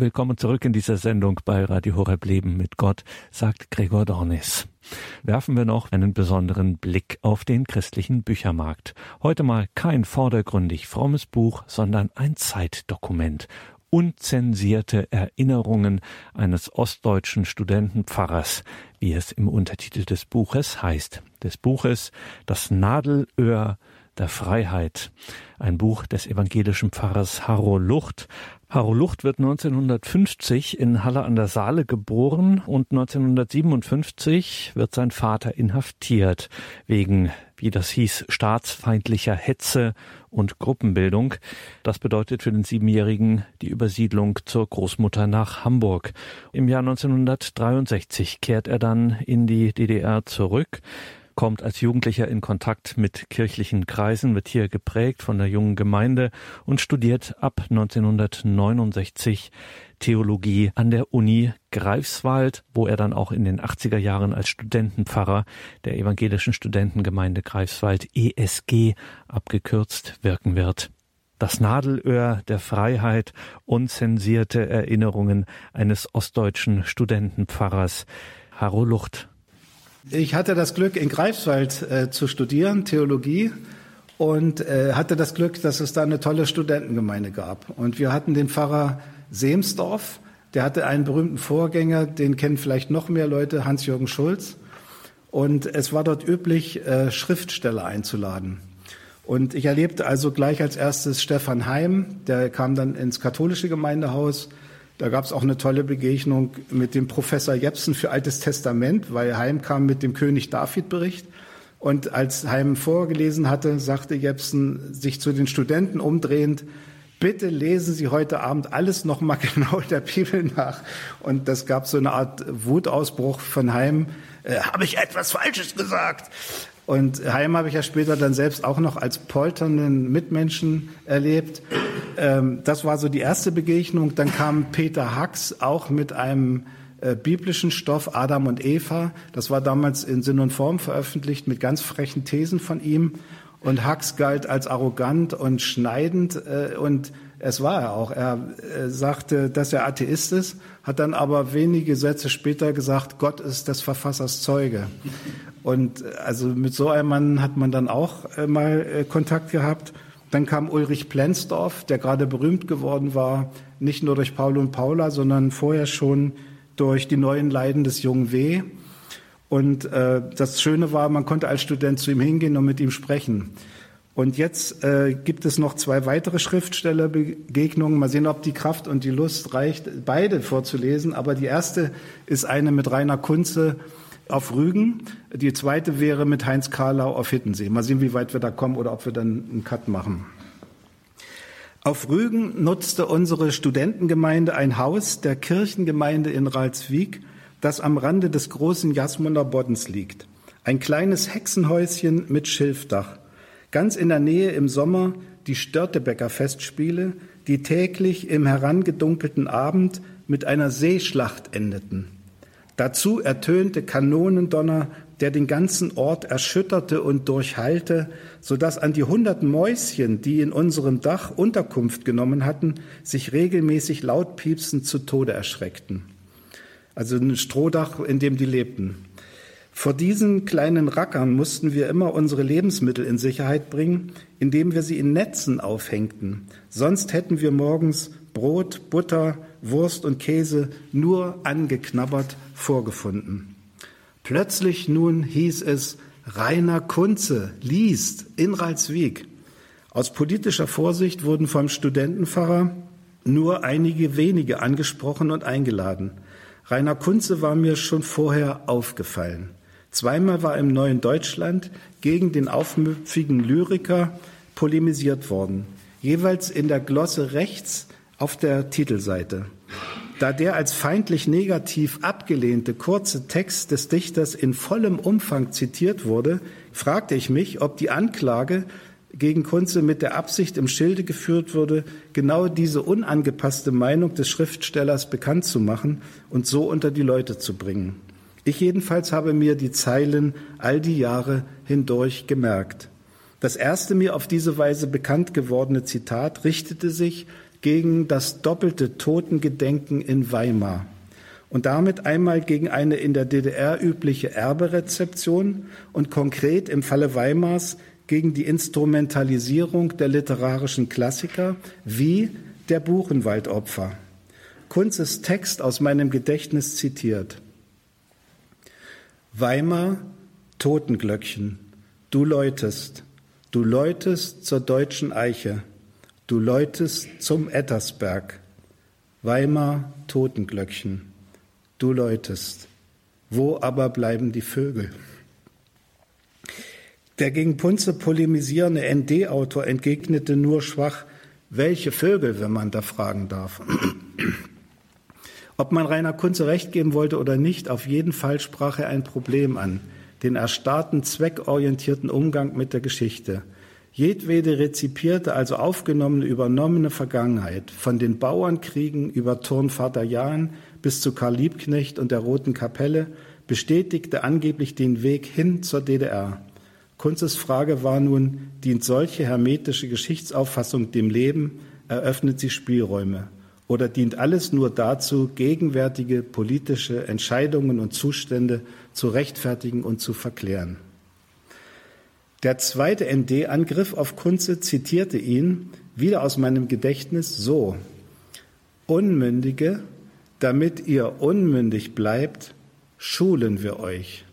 Willkommen zurück in dieser Sendung bei Radio Horeb Leben mit Gott, sagt Gregor Dornis. Werfen wir noch einen besonderen Blick auf den christlichen Büchermarkt. Heute mal kein vordergründig frommes Buch, sondern ein Zeitdokument. Unzensierte Erinnerungen eines ostdeutschen Studentenpfarrers, wie es im Untertitel des Buches heißt. Des Buches Das Nadelöhr der Freiheit. Ein Buch des evangelischen Pfarrers Harro Lucht, Harro Lucht wird 1950 in Halle an der Saale geboren und 1957 wird sein Vater inhaftiert wegen, wie das hieß, staatsfeindlicher Hetze und Gruppenbildung. Das bedeutet für den Siebenjährigen die Übersiedlung zur Großmutter nach Hamburg. Im Jahr 1963 kehrt er dann in die DDR zurück kommt als Jugendlicher in Kontakt mit kirchlichen Kreisen, wird hier geprägt von der jungen Gemeinde und studiert ab 1969 Theologie an der Uni Greifswald, wo er dann auch in den 80er Jahren als Studentenpfarrer der evangelischen Studentengemeinde Greifswald ESG abgekürzt wirken wird. Das Nadelöhr der Freiheit, unzensierte Erinnerungen eines ostdeutschen Studentenpfarrers. Harro Lucht ich hatte das Glück, in Greifswald äh, zu studieren, Theologie, und äh, hatte das Glück, dass es da eine tolle Studentengemeinde gab. Und wir hatten den Pfarrer Semsdorf, der hatte einen berühmten Vorgänger, den kennen vielleicht noch mehr Leute, Hans-Jürgen Schulz. Und es war dort üblich, äh, Schriftsteller einzuladen. Und ich erlebte also gleich als erstes Stefan Heim, der kam dann ins katholische Gemeindehaus da gab es auch eine tolle Begegnung mit dem Professor Jepsen für Altes Testament, weil Heim kam mit dem König David Bericht. Und als Heim vorgelesen hatte, sagte Jepsen sich zu den Studenten umdrehend, bitte lesen Sie heute Abend alles nochmal genau der Bibel nach. Und das gab so eine Art Wutausbruch von Heim. Äh, Habe ich etwas Falsches gesagt? Und Heim habe ich ja später dann selbst auch noch als polternden Mitmenschen erlebt. Ähm, das war so die erste Begegnung. Dann kam Peter Hacks auch mit einem äh, biblischen Stoff Adam und Eva. Das war damals in Sinn und Form veröffentlicht mit ganz frechen Thesen von ihm. Und Hacks galt als arrogant und schneidend äh, und es war er auch. Er äh, sagte, dass er Atheist ist, hat dann aber wenige Sätze später gesagt, Gott ist des Verfassers Zeuge. Und äh, also mit so einem Mann hat man dann auch äh, mal äh, Kontakt gehabt. Dann kam Ulrich Plenzdorf, der gerade berühmt geworden war, nicht nur durch Paul und Paula, sondern vorher schon durch die neuen Leiden des jungen W. Und äh, das Schöne war, man konnte als Student zu ihm hingehen und mit ihm sprechen. Und jetzt äh, gibt es noch zwei weitere Schriftstellerbegegnungen. Mal sehen, ob die Kraft und die Lust reicht, beide vorzulesen. Aber die erste ist eine mit Rainer Kunze auf Rügen. Die zweite wäre mit Heinz Karlau auf Hittensee. Mal sehen, wie weit wir da kommen oder ob wir dann einen Cut machen. Auf Rügen nutzte unsere Studentengemeinde ein Haus der Kirchengemeinde in Ralswiek, das am Rande des großen Jasmunder Boddens liegt. Ein kleines Hexenhäuschen mit Schilfdach. Ganz in der Nähe im Sommer die Störtebecker Festspiele, die täglich im herangedunkelten Abend mit einer Seeschlacht endeten. Dazu ertönte Kanonendonner, der den ganzen Ort erschütterte und durchhallte, so dass an die hundert Mäuschen, die in unserem Dach Unterkunft genommen hatten, sich regelmäßig laut piepsend zu Tode erschreckten. Also ein Strohdach, in dem die lebten. Vor diesen kleinen Rackern mussten wir immer unsere Lebensmittel in Sicherheit bringen, indem wir sie in Netzen aufhängten. Sonst hätten wir morgens Brot, Butter, Wurst und Käse nur angeknabbert vorgefunden. Plötzlich nun hieß es, Rainer Kunze liest in Ralswiek. Aus politischer Vorsicht wurden vom Studentenpfarrer nur einige wenige angesprochen und eingeladen. Rainer Kunze war mir schon vorher aufgefallen. Zweimal war im Neuen Deutschland gegen den aufmüpfigen Lyriker polemisiert worden, jeweils in der Glosse rechts auf der Titelseite. Da der als feindlich negativ abgelehnte kurze Text des Dichters in vollem Umfang zitiert wurde, fragte ich mich, ob die Anklage gegen Kunze mit der Absicht im Schilde geführt wurde, genau diese unangepasste Meinung des Schriftstellers bekannt zu machen und so unter die Leute zu bringen. Ich jedenfalls habe mir die Zeilen all die Jahre hindurch gemerkt. Das erste mir auf diese Weise bekannt gewordene Zitat richtete sich gegen das doppelte Totengedenken in Weimar und damit einmal gegen eine in der DDR übliche Erberezeption und konkret im Falle Weimars gegen die Instrumentalisierung der literarischen Klassiker wie der Buchenwaldopfer. Kunzes Text aus meinem Gedächtnis zitiert. Weimar, Totenglöckchen, du läutest, du läutest zur deutschen Eiche, du läutest zum Ettersberg. Weimar, Totenglöckchen, du läutest. Wo aber bleiben die Vögel? Der gegen Punze polemisierende ND-Autor entgegnete nur schwach, welche Vögel, wenn man da fragen darf. Ob man Rainer Kunze recht geben wollte oder nicht, auf jeden Fall sprach er ein Problem an, den erstarrten, zweckorientierten Umgang mit der Geschichte. Jedwede rezipierte, also aufgenommene, übernommene Vergangenheit, von den Bauernkriegen über Turnvater Jahn bis zu Karl Liebknecht und der Roten Kapelle, bestätigte angeblich den Weg hin zur DDR. Kunzes Frage war nun, dient solche hermetische Geschichtsauffassung dem Leben, eröffnet sie Spielräume? Oder dient alles nur dazu, gegenwärtige politische Entscheidungen und Zustände zu rechtfertigen und zu verklären? Der zweite ND-Angriff auf Kunze zitierte ihn, wieder aus meinem Gedächtnis, so. Unmündige, damit ihr unmündig bleibt, schulen wir euch.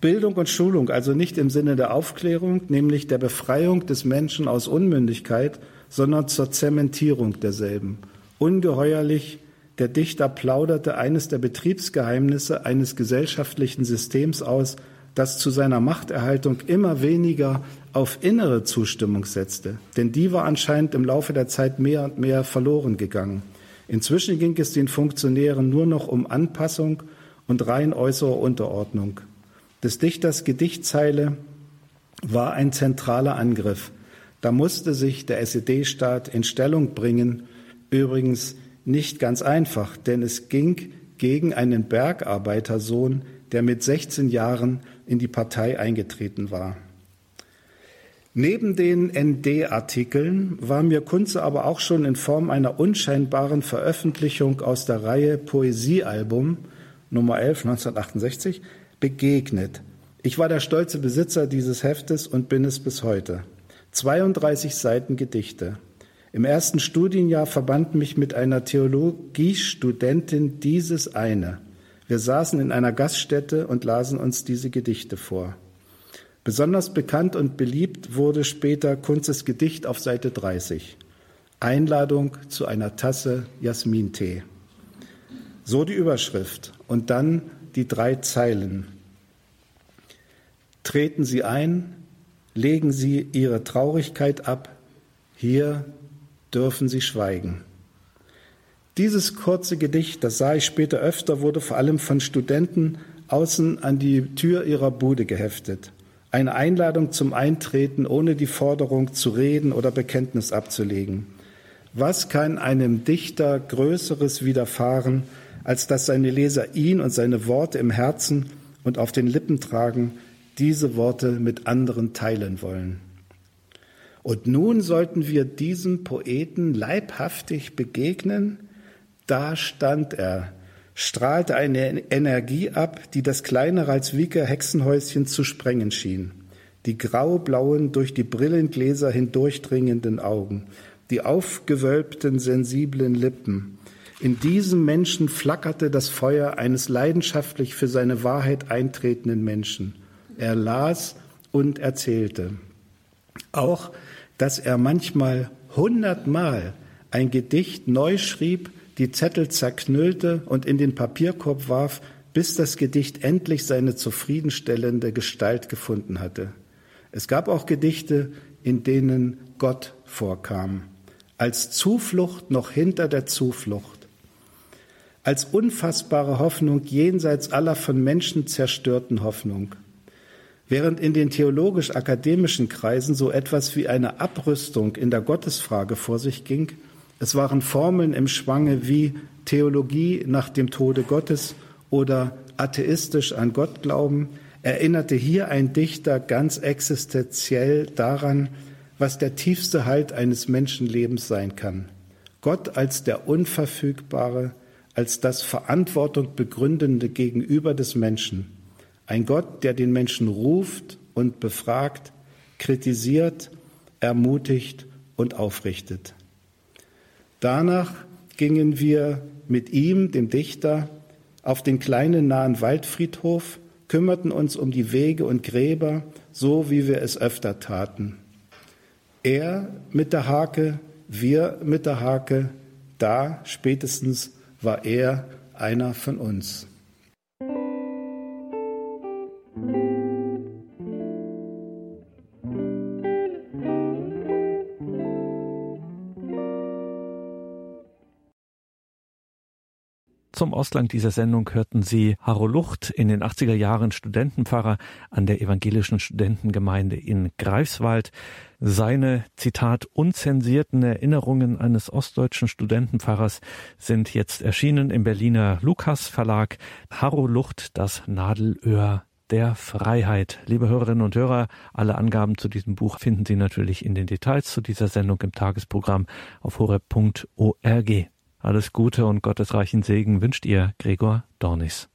Bildung und Schulung also nicht im Sinne der Aufklärung, nämlich der Befreiung des Menschen aus Unmündigkeit, sondern zur Zementierung derselben. Ungeheuerlich, der Dichter plauderte eines der Betriebsgeheimnisse eines gesellschaftlichen Systems aus, das zu seiner Machterhaltung immer weniger auf innere Zustimmung setzte, denn die war anscheinend im Laufe der Zeit mehr und mehr verloren gegangen. Inzwischen ging es den Funktionären nur noch um Anpassung und rein äußere Unterordnung des Dichters Gedichtzeile war ein zentraler Angriff. Da musste sich der SED-Staat in Stellung bringen, übrigens nicht ganz einfach, denn es ging gegen einen Bergarbeitersohn, der mit 16 Jahren in die Partei eingetreten war. Neben den ND-Artikeln war mir Kunze aber auch schon in Form einer unscheinbaren Veröffentlichung aus der Reihe Poesiealbum Nummer 11 1968 begegnet. Ich war der stolze Besitzer dieses Heftes und bin es bis heute. 32 Seiten Gedichte. Im ersten Studienjahr verband mich mit einer Theologiestudentin dieses eine. Wir saßen in einer Gaststätte und lasen uns diese Gedichte vor. Besonders bekannt und beliebt wurde später Kunzes Gedicht auf Seite 30. Einladung zu einer Tasse Jasmintee. So die Überschrift und dann die drei Zeilen. Treten Sie ein, legen Sie Ihre Traurigkeit ab, hier dürfen Sie schweigen. Dieses kurze Gedicht, das sah ich später öfter, wurde vor allem von Studenten außen an die Tür ihrer Bude geheftet. Eine Einladung zum Eintreten ohne die Forderung zu reden oder Bekenntnis abzulegen. Was kann einem Dichter Größeres widerfahren, als dass seine Leser ihn und seine Worte im Herzen und auf den Lippen tragen, diese Worte mit anderen teilen wollen. Und nun sollten wir diesem Poeten leibhaftig begegnen. Da stand er, strahlte eine Energie ab, die das kleine Ralswiker Hexenhäuschen zu sprengen schien. Die graublauen, durch die Brillengläser hindurchdringenden Augen, die aufgewölbten, sensiblen Lippen, in diesem Menschen flackerte das Feuer eines leidenschaftlich für seine Wahrheit eintretenden Menschen. Er las und erzählte. Auch, dass er manchmal hundertmal ein Gedicht neu schrieb, die Zettel zerknüllte und in den Papierkorb warf, bis das Gedicht endlich seine zufriedenstellende Gestalt gefunden hatte. Es gab auch Gedichte, in denen Gott vorkam, als Zuflucht noch hinter der Zuflucht als unfassbare Hoffnung jenseits aller von Menschen zerstörten Hoffnung. Während in den theologisch-akademischen Kreisen so etwas wie eine Abrüstung in der Gottesfrage vor sich ging, es waren Formeln im Schwange wie Theologie nach dem Tode Gottes oder atheistisch an Gott glauben, erinnerte hier ein Dichter ganz existenziell daran, was der tiefste Halt eines Menschenlebens sein kann. Gott als der Unverfügbare, als das Verantwortung begründende Gegenüber des Menschen. Ein Gott, der den Menschen ruft und befragt, kritisiert, ermutigt und aufrichtet. Danach gingen wir mit ihm, dem Dichter, auf den kleinen nahen Waldfriedhof, kümmerten uns um die Wege und Gräber, so wie wir es öfter taten. Er mit der Hake, wir mit der Hake, da spätestens war er einer von uns. Zum Ausgang dieser Sendung hörten Sie Harro Lucht, in den 80er Jahren Studentenpfarrer an der evangelischen Studentengemeinde in Greifswald. Seine, Zitat, unzensierten Erinnerungen eines ostdeutschen Studentenpfarrers sind jetzt erschienen im Berliner Lukas Verlag. Harro Lucht, das Nadelöhr der Freiheit. Liebe Hörerinnen und Hörer, alle Angaben zu diesem Buch finden Sie natürlich in den Details zu dieser Sendung im Tagesprogramm auf horeb.org. Alles Gute und gottesreichen Segen wünscht ihr Gregor Dornis.